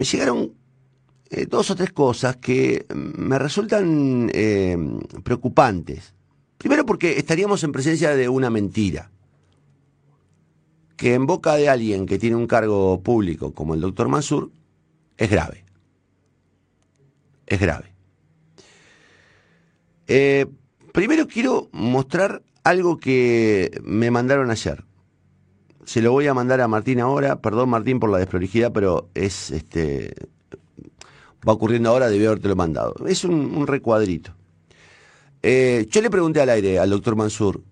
me llegaron eh, dos o tres cosas que me resultan eh, preocupantes. Primero porque estaríamos en presencia de una mentira, que en boca de alguien que tiene un cargo público como el doctor Mansur es grave. Es grave. Eh, primero quiero mostrar algo que me mandaron ayer. Se lo voy a mandar a Martín ahora. Perdón, Martín, por la desprolijidad, pero es este. Va ocurriendo ahora, debí haberte lo mandado. Es un, recuadrito. Eh, yo le pregunté al aire al doctor Mansur,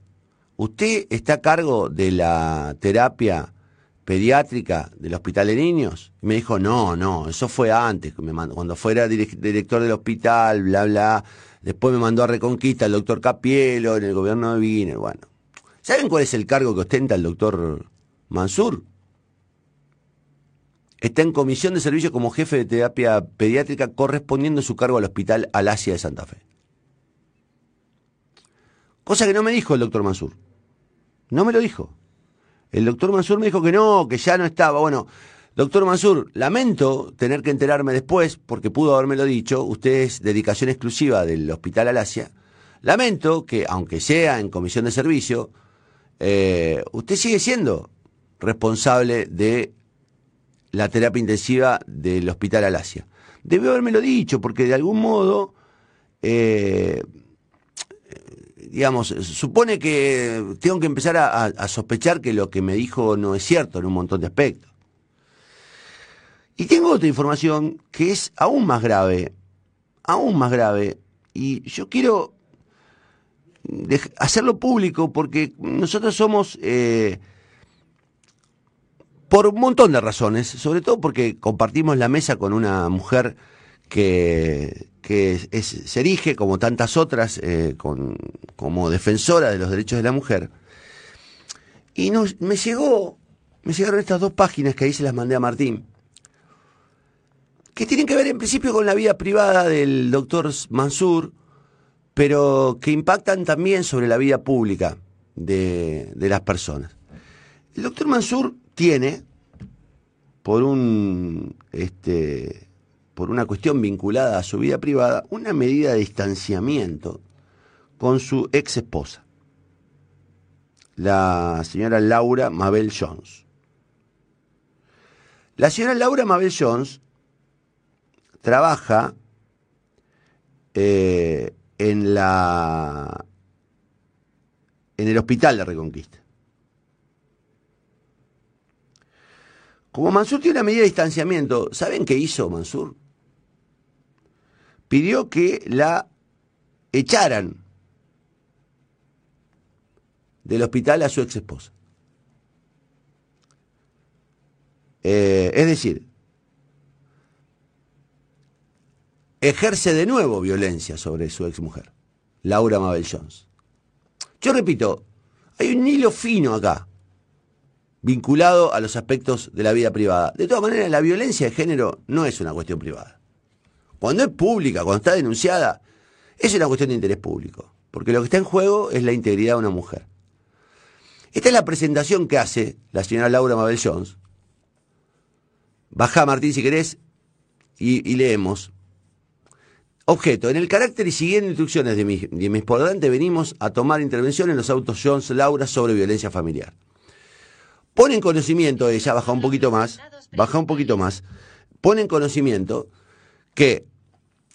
¿usted está a cargo de la terapia pediátrica del hospital de niños? Y me dijo, no, no, eso fue antes, cuando fuera director del hospital, bla, bla. Después me mandó a Reconquista el doctor Capielo en el gobierno de Wiener. Bueno, ¿saben cuál es el cargo que ostenta el doctor Mansur? Está en comisión de servicio como jefe de terapia pediátrica correspondiendo su cargo al hospital Alasia de Santa Fe. Cosa que no me dijo el doctor Mansur. No me lo dijo. El doctor Mansur me dijo que no, que ya no estaba. Bueno, doctor Mansur, lamento tener que enterarme después, porque pudo habérmelo dicho, usted es dedicación exclusiva del Hospital Alasia. Lamento que, aunque sea en comisión de servicio, eh, usted sigue siendo responsable de la terapia intensiva del Hospital Alasia. Debió habérmelo dicho, porque de algún modo, eh, digamos, supone que tengo que empezar a, sospechar que lo que me dijo no es cierto en un montón de aspectos. Y tengo otra información que es aún más grave, aún más grave, y yo quiero hacerlo público porque nosotros somos eh, por un montón de razones, sobre todo porque compartimos la mesa con una mujer que, se erige, como tantas otras, eh, como defensora de los derechos de la mujer. Y me llegó, me llegaron estas dos páginas que ahí se las mandé a Martín, que tienen que ver en principio con la vida privada del doctor Mansur, pero que impactan también sobre la vida pública de, de las personas. El doctor Mansur tiene, por un este, por una cuestión vinculada a su vida privada, una medida de distanciamiento con su ex esposa, la señora Laura Mabel Jones. La señora Laura Mabel Jones trabaja eh, en la en el hospital de Reconquista. Como Mansur tiene una medida de distanciamiento, ¿saben qué hizo Mansur? Pidió que la echaran del hospital a su ex esposa. Eh, es decir, ejerce de nuevo violencia sobre su ex mujer, Laura Mabel Jones. Yo repito, hay un hilo fino acá vinculado a los aspectos de la vida privada. De todas maneras, la violencia de género no es una cuestión privada. Cuando es pública, cuando está denunciada, es una cuestión de interés público, porque lo que está en juego es la integridad de una mujer. Esta es la presentación que hace la señora Laura Mabel Jones. Baja, Martín, si querés, y, leemos. Objeto. En el carácter y siguiendo instrucciones de mi, de mi venimos a tomar intervención en los autos Jones Laura sobre violencia familiar. Pone en conocimiento ella, baja un poquito más, baja un poquito más, pone en conocimiento que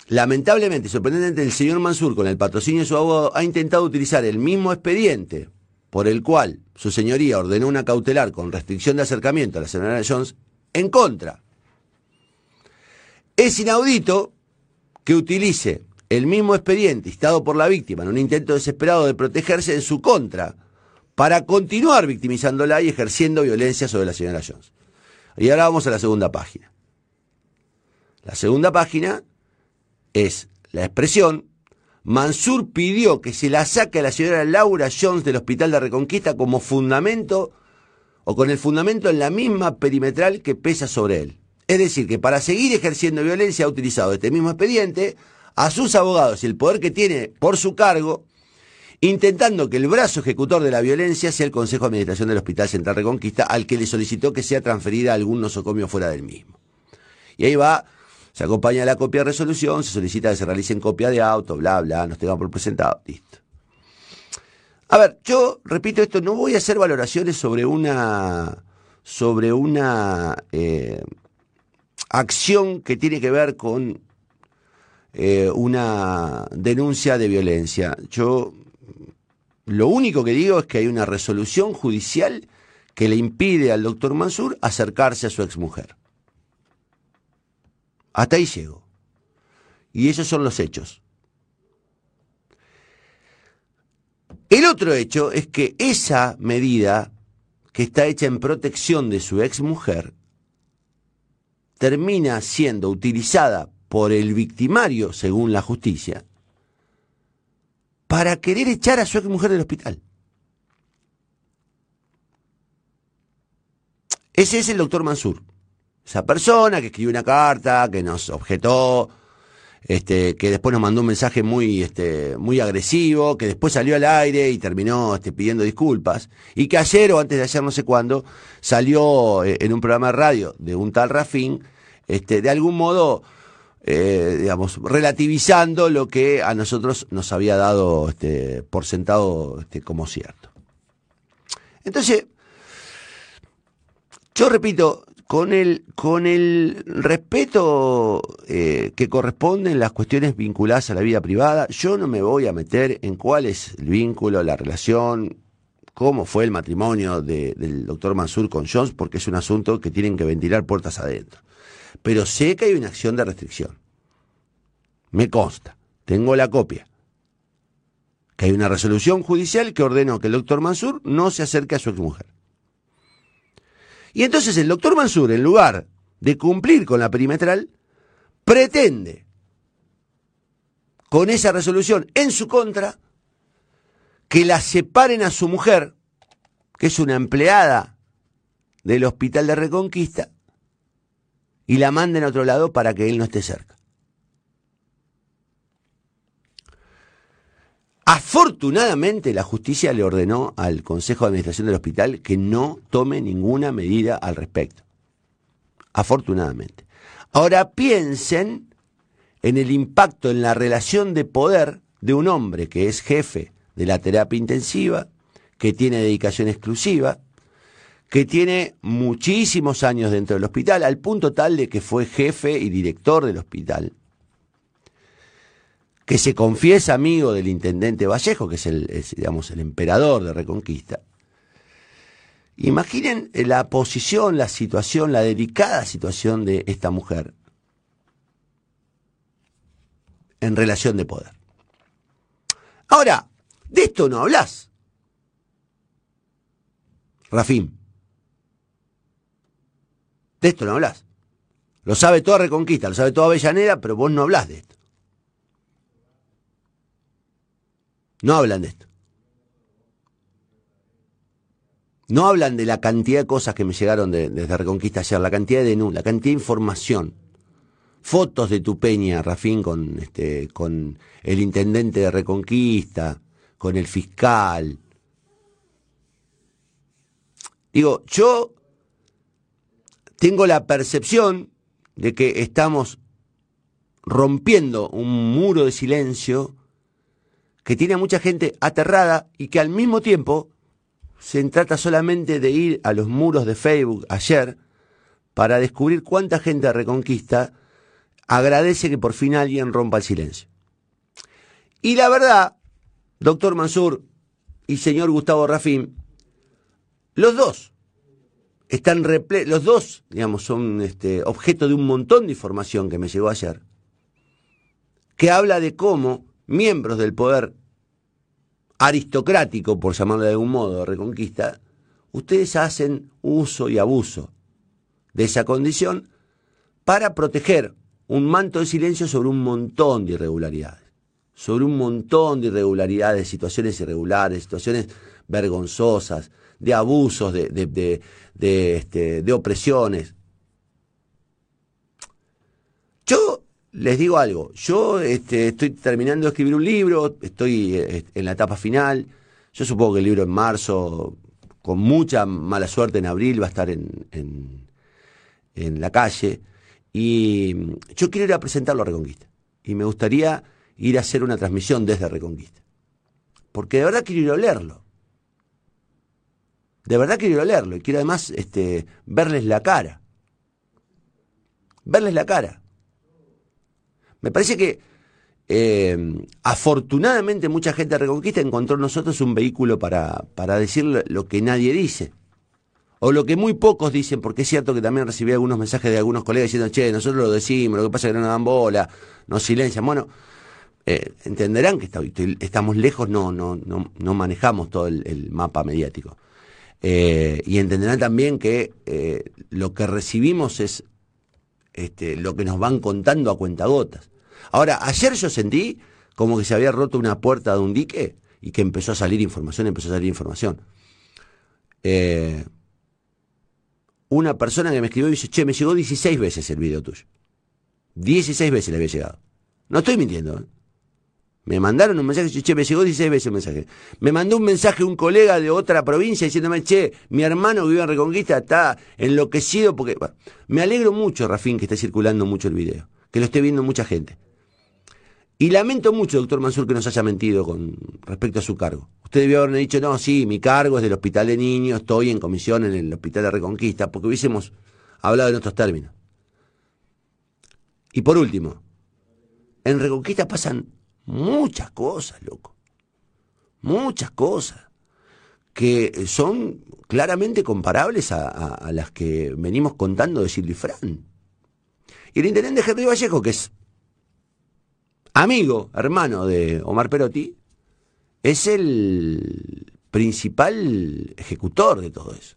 lamentablemente, sorprendentemente, el señor Mansur, con el patrocinio de su abogado, ha intentado utilizar el mismo expediente por el cual su señoría ordenó una cautelar con restricción de acercamiento a la señora Jones en contra. Es inaudito que utilice el mismo expediente instado por la víctima en un intento desesperado de protegerse en su contra para continuar victimizándola y ejerciendo violencia sobre la señora Jones. Y ahora vamos a la segunda página. La segunda página es la expresión Mansur pidió que se la saque a la señora Laura Jones del Hospital de Reconquista como fundamento o con el fundamento en la misma perimetral que pesa sobre él. Es decir, que para seguir ejerciendo violencia ha utilizado este mismo expediente a sus abogados y el poder que tiene por su cargo intentando que el brazo ejecutor de la violencia sea el Consejo de Administración del Hospital Central Reconquista, al que le solicitó que sea transferida algún nosocomio fuera del mismo. Y ahí va, se acompaña la copia de resolución, se solicita que se realicen copia de auto, bla, bla, nos tengan por presentado, listo. A ver, yo repito esto, no voy a hacer valoraciones sobre una sobre una eh, acción que tiene que ver con eh, una denuncia de violencia. Yo lo único que digo es que hay una resolución judicial que le impide al doctor Mansur acercarse a su exmujer. Hasta ahí llego. Y esos son los hechos. El otro hecho es que esa medida, que está hecha en protección de su exmujer, termina siendo utilizada por el victimario, según la justicia, para querer echar a su exmujer del hospital. Ese es el doctor Mansur. Esa persona que escribió una carta, que nos objetó, este, que después nos mandó un mensaje muy, este, muy agresivo, que después salió al aire y terminó este, pidiendo disculpas, y que ayer o antes de ayer no sé cuándo salió eh, en un programa de radio de un tal Rafín, este, de algún modo, eh, digamos, relativizando lo que a nosotros nos había dado este, por sentado este, como cierto. Entonces, yo repito, con el, con el respeto eh, que corresponde en las cuestiones vinculadas a la vida privada, yo no me voy a meter en cuál es el vínculo, la relación, cómo fue el matrimonio del doctor Mansur con Jones, porque es un asunto que tienen que ventilar puertas adentro. Pero sé que hay una acción de restricción. Me consta, tengo la copia. Que hay una resolución judicial que ordenó que el doctor Mansur no se acerque a su exmujer. Y entonces el doctor Mansur, en lugar de cumplir con la perimetral, pretende, con esa resolución en su contra, que la separen a su mujer, que es una empleada del Hospital de Reconquista, y la manden a otro lado para que él no esté cerca. Afortunadamente la justicia le ordenó al Consejo de Administración del hospital que no tome ninguna medida al respecto. Afortunadamente. Ahora piensen en el impacto en la relación de poder de un hombre que es jefe de la terapia intensiva, que tiene dedicación exclusiva, que tiene muchísimos años dentro del hospital, al punto tal de que fue jefe y director del hospital que se confiesa amigo del intendente Vallejo, que es el, digamos, el emperador de Reconquista. Imaginen la posición, la situación, la delicada situación de esta mujer en relación de poder. Ahora, de esto no hablas. Rafín. De esto no hablas. Lo sabe toda Reconquista, lo sabe toda Avellaneda, pero vos no hablas de esto. No hablan de esto. No hablan de la cantidad de cosas que me llegaron desde Reconquista ayer, la cantidad de nu, la cantidad de información. Fotos de tu peña, Rafín, con, este, con el intendente de Reconquista, con el fiscal. Digo, yo tengo la percepción de que estamos rompiendo un muro de silencio que tiene a mucha gente aterrada y que al mismo tiempo se trata solamente de ir a los muros de Facebook ayer para descubrir cuánta gente Reconquista agradece que por fin alguien rompa el silencio. Y la verdad, doctor Mansur y señor Gustavo Rafín, los dos están los dos, digamos, son este, objeto de un montón de información que me llegó ayer, que habla de cómo miembros del poder aristocrático, por llamarlo de algún modo, reconquista, ustedes hacen uso y abuso de esa condición para proteger un manto de silencio sobre un montón de irregularidades, sobre un montón de irregularidades, situaciones irregulares, situaciones vergonzosas, de abusos, de, de, de, este, de opresiones. Yo les digo algo, yo este, estoy terminando de escribir un libro, estoy en la etapa final, yo supongo que el libro en marzo, con mucha mala suerte en abril, va a estar en, en, la calle, Y yo quiero ir a presentarlo a Reconquista. Y me gustaría ir a hacer una transmisión desde Reconquista. Porque de verdad quiero ir a leerlo. De verdad quiero leerlo. Y quiero además este, verles la cara. Verles la cara. Me parece que eh, afortunadamente mucha gente de Reconquista encontró en nosotros un vehículo para, para decir lo que nadie dice. O lo que muy pocos dicen, porque es cierto que también recibí algunos mensajes de algunos colegas diciendo, che, nosotros lo decimos, lo que pasa es que no nos dan bola, nos silencian. Bueno, eh, entenderán que estamos lejos, no, no, no, no manejamos todo el, mapa mediático. Eh, y entenderán también que lo que recibimos es este, lo que nos van contando a cuentagotas. Ahora, ayer yo sentí como que se había roto una puerta de un dique y que empezó a salir información, empezó a salir información. Eh, una persona que me escribió y dice, che, me llegó 16 veces el video tuyo. 16 veces le había llegado. No estoy mintiendo. Me mandaron un mensaje, che, me llegó 16 veces el mensaje. Me mandó un mensaje un colega de otra provincia diciéndome, che, mi hermano que vive en Reconquista está enloquecido porque... me alegro mucho, Rafín, que esté circulando mucho el video, que lo esté viendo mucha gente. Y lamento mucho, doctor Mansur, que nos haya mentido con respecto a su cargo. Usted debió haberme dicho, no, sí, mi cargo es del Hospital de Niños, estoy en comisión en el Hospital de Reconquista, porque hubiésemos hablado en otros términos. Y por último, en Reconquista pasan muchas cosas, loco. Muchas cosas que son claramente comparables a, las que venimos contando de Silvio Fran. Y el intendente Henry Vallejo, que es amigo, hermano de Omar Perotti, es el principal ejecutor de todo eso.